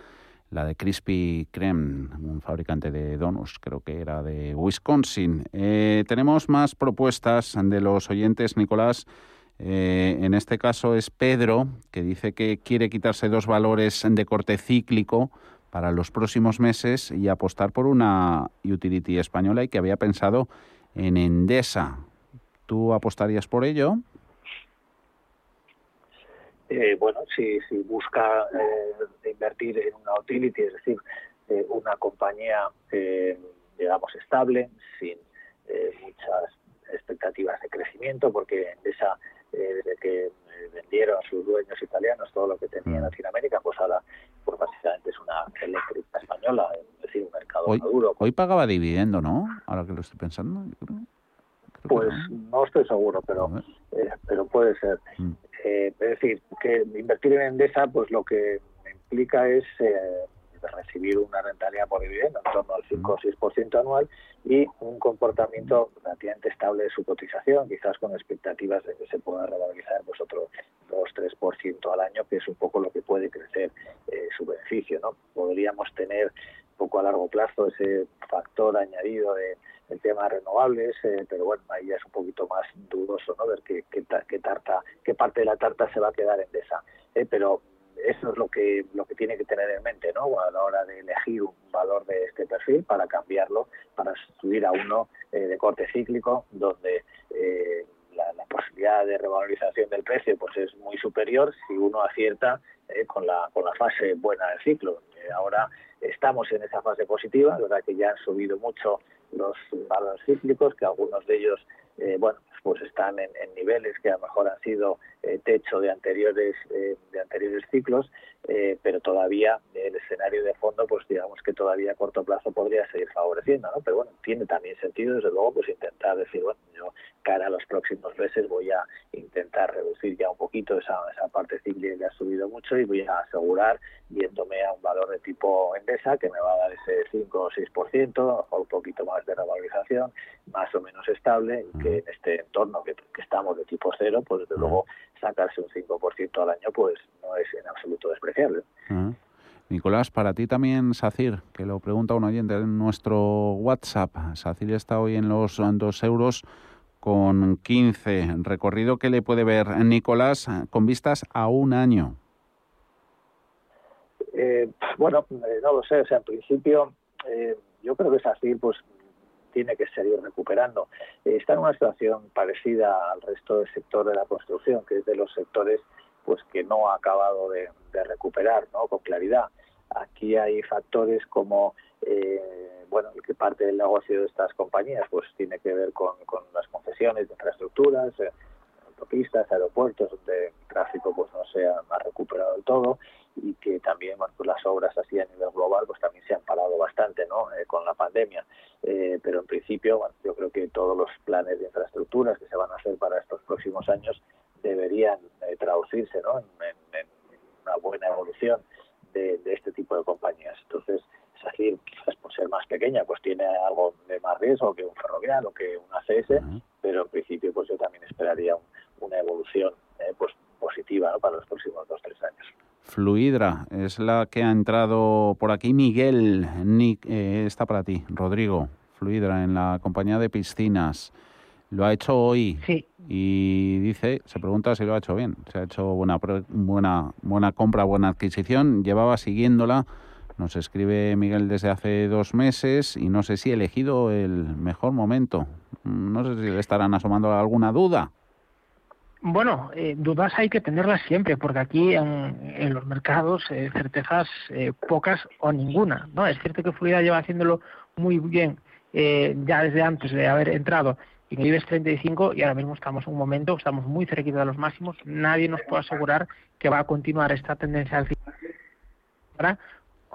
La de Krispy Kreme, un fabricante de donuts, creo que era de Wisconsin. Eh, tenemos más propuestas de los oyentes, Nicolás. Eh, en este caso es Pedro, que dice que quiere quitarse dos valores de corte cíclico para los próximos meses y apostar por una utility española y que había pensado en Endesa. ¿Tú apostarías por ello? Eh, bueno, si, si busca eh, invertir en una utility, es decir, eh, una compañía, eh, digamos, estable, sin eh, muchas expectativas de crecimiento, porque Endesa, desde que vendieron sus dueños italianos todo lo que tenía en Latinoamérica, pues ahora pues básicamente es una eléctrica española, es decir, un mercado Hoy, maduro. hoy pagaba dividendo, ¿no? Ahora que lo estoy pensando. yo creo. Pues no estoy seguro, pero eh, pero puede ser. Eh, es decir, que invertir en Endesa, pues lo que implica es eh, recibir una rentabilidad por dividendo en torno al 5 o 6% anual y un comportamiento relativamente estable de su cotización, quizás con expectativas de que se pueda revalorizar pues otro 2-3% al año, que es un poco lo que puede crecer eh, su beneficio. ¿no? Podríamos tener poco a largo plazo ese factor añadido de el tema renovables, eh, pero bueno, ahí ya es un poquito más dudoso, ¿no? Ver qué, qué, ta- qué tarta, qué parte de la tarta se va a quedar en esa. Eh, pero eso es lo que lo que tiene que tener en mente, ¿no? A la hora de elegir un valor de este perfil para cambiarlo, para subir a uno eh, de corte cíclico, donde la, posibilidad de revalorización del precio pues es muy superior si uno acierta con la con la fase buena del ciclo. Ahora estamos en esa fase positiva, la verdad que ya han subido mucho los valores cíclicos, que algunos de ellos, eh, bueno, pues están en, niveles que a lo mejor han sido eh, techo de anteriores eh, de anteriores ciclos, pero todavía el escenario de fondo, pues digamos que todavía a corto plazo podría seguir favoreciendo, ¿no? Pero bueno, tiene también sentido, desde luego, pues intentar decir, bueno, yo cara a los próximos meses voy a intentar reducir ya un poquito esa, esa parte cíclica que ha subido mucho y voy a asegurar yéndome a un valor de tipo Endesa que me va a dar ese 5 o 6%, o un poquito más de revalorización, más o menos estable, y que en este entorno que, que estamos de tipo cero, pues desde luego sacarse un 5% al año pues no es en absoluto despreciable. Nicolás, para ti también SACIR, que lo pregunta un oyente en nuestro WhatsApp. SACIR está hoy en los 2 euros con 15. Recorrido que le puede ver Nicolás con vistas a un año. Eh, bueno, eh, no lo sé, o sea, en principio eh, yo creo que es así, pues tiene que seguir recuperando. Eh, está en una situación parecida al resto del sector de la construcción, que es de los sectores pues que no ha acabado de, recuperar ¿no? con claridad. Aquí hay factores como bueno, que parte del negocio de estas compañías pues tiene que ver con, con las concesiones de infraestructuras, autopistas, aeropuertos, donde el tráfico pues no se ha, recuperado del todo y que también bueno, pues las obras así a nivel global pues también se han parado bastante ¿no? Eh, con la pandemia. Eh, pero en principio bueno, yo creo que todos los planes de infraestructuras que se van a hacer para estos próximos años deberían eh, traducirse ¿no? en, en- en una buena evolución de, de este tipo de compañías. Entonces, SACIR, quizás por ser más pequeña, pues tiene algo de más riesgo que un ferrovial o que un ACS, pero en principio pues yo también esperaría un- una evolución eh, pues positiva ¿no? para los próximos dos tres años. Fluidra es la que ha entrado por aquí. Miguel, Nick, eh, está para ti. Rodrigo, Fluidra en la compañía de piscinas. Lo ha hecho hoy y dice, se pregunta si lo ha hecho bien. Se ha hecho buena, pro- buena, buena compra, buena adquisición. Llevaba siguiéndola. Nos escribe Miguel desde hace dos meses y no sé si he elegido el mejor momento. No sé si le estarán asomando alguna duda. Bueno, eh, dudas hay que tenerlas siempre, porque aquí en, en los mercados eh, certezas eh, pocas o ninguna. No, es cierto que Fluida lleva haciéndolo muy bien eh, ya desde antes de haber entrado en el IBEX 35 y ahora mismo estamos en un momento, estamos muy cerquita de los máximos. Nadie nos puede asegurar que va a continuar esta tendencia alcista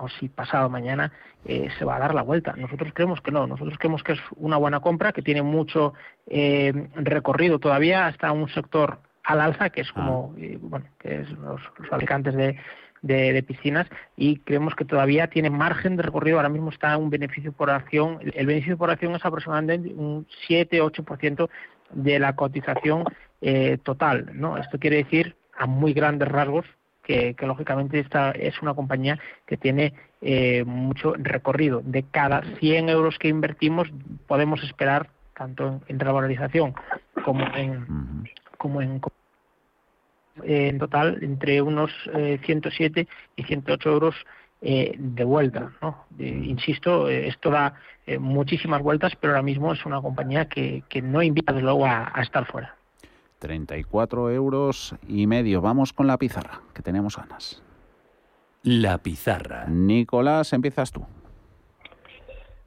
o si pasado mañana eh, se va a dar la vuelta. Nosotros creemos que no, nosotros creemos que es una buena compra, que tiene mucho eh, recorrido todavía hasta un sector al alza, que es como, eh, bueno, que es los, los fabricantes de, de, de piscinas, y creemos que todavía tiene margen de recorrido, ahora mismo está un beneficio por acción, el, el beneficio por acción es aproximadamente un 7-8% de la cotización eh, total, ¿no? Esto quiere decir, a muy grandes rasgos, que, que lógicamente esta es una compañía que tiene eh, mucho recorrido. De cada 100 euros que invertimos podemos esperar tanto en, revalorización como en como en eh, en total entre unos eh, 107 y 108 euros eh, de vuelta. ¿no? Eh, insisto, eh, esto da muchísimas vueltas, pero ahora mismo es una compañía que, que no invita desde luego a, a estar fuera. 34 euros y medio. Vamos con la pizarra, que tenemos ganas. La pizarra. Nicolás, empiezas tú.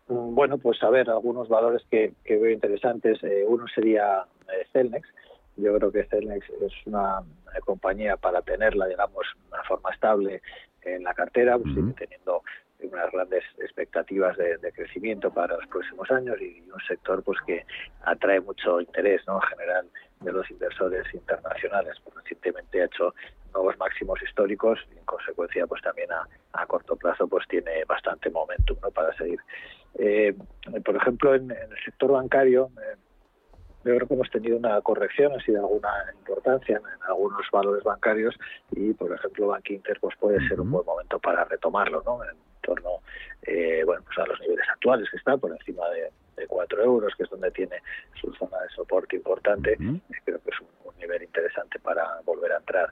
Bueno, pues a ver, algunos valores que, que veo interesantes. Eh, uno sería eh, Celnex. Yo creo que Celnex es una eh, compañía para tenerla, digamos, de una forma estable en la cartera, pues sigue teniendo unas grandes expectativas de, de crecimiento para los próximos años y un sector pues que atrae mucho interés ¿no? en general de los inversores internacionales. Pues, recientemente ha hecho nuevos máximos históricos y en consecuencia pues también a, a corto plazo pues tiene bastante momentum ¿no? para seguir. Eh, por ejemplo, en, en el sector bancario eh, yo creo que hemos tenido una corrección así de alguna importancia en, en algunos valores bancarios y, por ejemplo, Bank Inter pues puede ser un buen momento para retomarlo, ¿no? En torno, eh, bueno, pues a los niveles actuales que está por encima de, de 4 euros, que es donde tiene su zona de soporte importante. Eh, creo que es un, un nivel interesante para volver a entrar.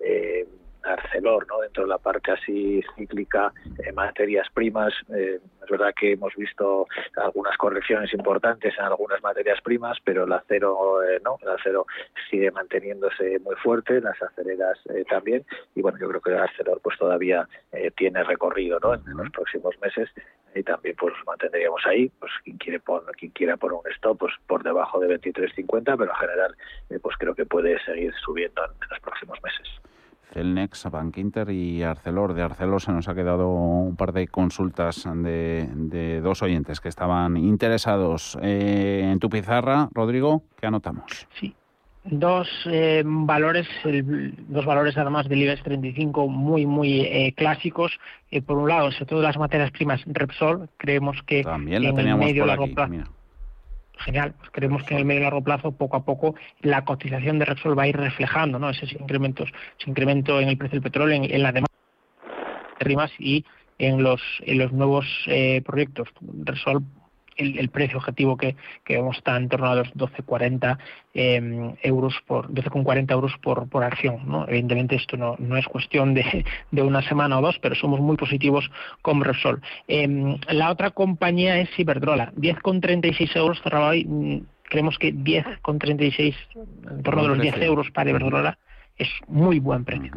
Eh, Arcelor, ¿no? dentro de la parte así cíclica, eh, materias primas. eh, es verdad que hemos visto algunas correcciones importantes en algunas materias primas, pero el acero eh, no, el acero sigue manteniéndose muy fuerte, las acereras eh, también. Y bueno, yo creo que el Arcelor pues todavía tiene recorrido ¿no? en, en los próximos meses y también pues nos mantendríamos ahí. Pues quien quiere poner, quien quiera poner un stop pues por debajo de 23.50, pero en general eh, pues creo que puede seguir subiendo en- en los próximos meses. Celnex, Bank Inter y Arcelor. De Arcelor se nos ha quedado un par de consultas de, de dos oyentes que estaban interesados. Eh, en tu pizarra, Rodrigo, ¿qué anotamos? dos eh, valores, el- dos valores además del IBEX 35 muy, muy eh, clásicos. Eh, por un lado, sobre todo las materias primas Repsol, creemos que También la en teníamos medio por largo aquí. plazo, mira. Genial, pues creemos que en el medio y largo plazo, poco a poco, la cotización de Repsol va a ir reflejando ¿no? esos incrementos, ese incremento en el precio del petróleo, en, en la demanda de rimas y en los, en los nuevos eh, proyectos. Repsol el, el precio objetivo que, que vemos está en torno a los 12,40 eh, euros por 12,40 euros por, por acción. ¿no? Evidentemente esto no, no es cuestión de, de una semana o dos, pero somos muy positivos con Repsol. Eh, la otra compañía es Iberdrola, 10,36 euros cerraba hoy. Mm, Creemos que 10,36, en torno de los 10 precio. euros para Iberdrola, es muy buen precio.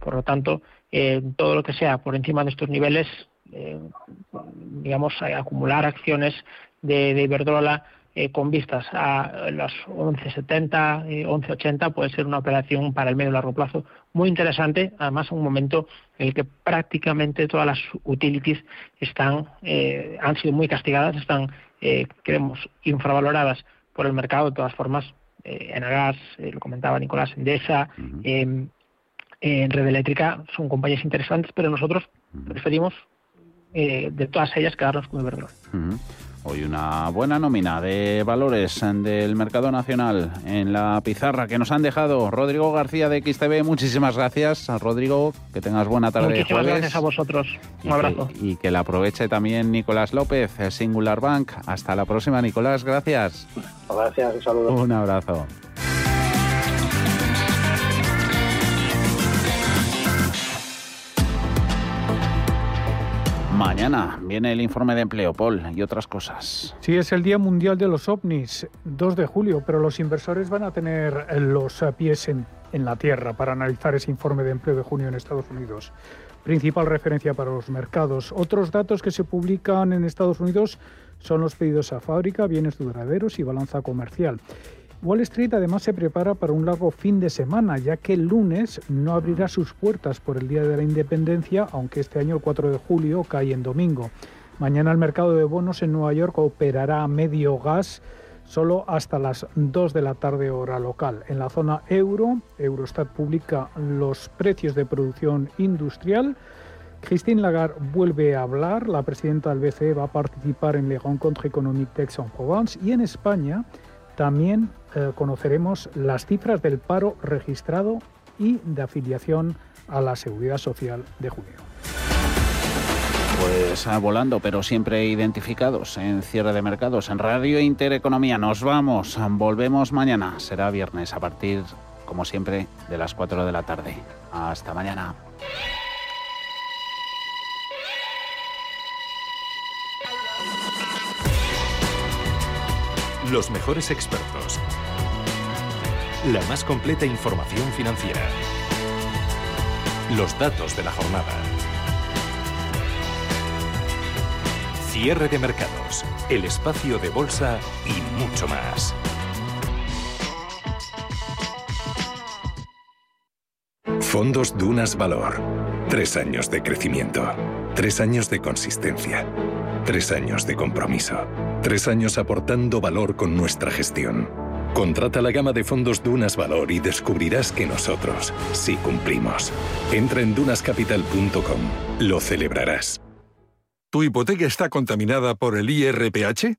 Por lo tanto, eh, todo lo que sea por encima de estos niveles, eh, digamos, acumular acciones de, de Iberdrola eh, con vistas a las 11.70, eh, 11.80 puede ser una operación para el medio y largo plazo muy interesante, además en un momento en el que prácticamente todas las utilities están eh, han sido muy castigadas, están, eh, creemos, infravaloradas por el mercado. De todas formas, eh, Enagas, eh, lo comentaba Nicolás, Endesa, en Red Eléctrica son compañías interesantes, pero nosotros preferimos eh, de todas ellas quedarnos con Iberdrola. Hoy una buena nómina de valores del mercado nacional en la pizarra que nos han dejado Rodrigo García de XTV. Muchísimas gracias, Rodrigo. Que tengas buena tarde de Muchísimas jueves. gracias a vosotros. Y Un abrazo. que, y que la aproveche también Nicolás López, Singular Bank. Hasta la próxima, Nicolás. Gracias. Gracias, un saludo. Un abrazo. Mañana viene el informe de empleo, Paul, y otras cosas. Sí, es el Día Mundial de los OVNIs, 2 de julio, pero los inversores van a tener los pies en, en la tierra para analizar ese informe de empleo de junio en Estados Unidos. Principal referencia para los mercados. Otros datos que se publican en Estados Unidos son los pedidos a fábrica, bienes duraderos y balanza comercial. Wall Street además se prepara para un largo fin de semana, ya que el lunes no abrirá sus puertas por el Día de la Independencia, aunque este año el 4 de julio cae en domingo. Mañana el mercado de bonos en Nueva York operará a medio gas solo hasta las 2 de la tarde hora local. En la zona euro, Eurostat publica los precios de producción industrial. Christine Lagarde vuelve a hablar, la presidenta del BCE va a participar en Le Rencontre Économique d'Aix-en-Provence y en España también eh, conoceremos las cifras del paro registrado y de afiliación a la Seguridad Social de junio. Pues ah, volando, pero siempre identificados en cierre de mercados. En Radio Intereconomía nos vamos. Volvemos mañana. Será viernes a partir, como siempre, de las 4 de la tarde. Hasta mañana. Los mejores expertos. La más completa información financiera. Los datos de la jornada. Cierre de mercados. El espacio de bolsa y mucho más. Fondos Dunas Valor. Tres años de crecimiento. Tres años de consistencia. Tres años de compromiso. Tres años aportando valor con nuestra gestión. Contrata la gama de fondos Dunas Valor y descubrirás que nosotros sí cumplimos. Entra en dunascapital.com. Lo celebrarás. ¿Tu hipoteca está contaminada por el IRPH?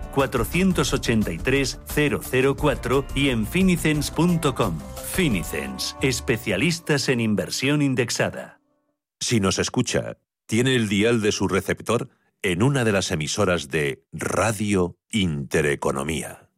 483 004 y en finicens.com. Finicens, especialistas en inversión indexada. Si nos escucha, tiene el dial de su receptor en una de las emisoras de Radio Intereconomía.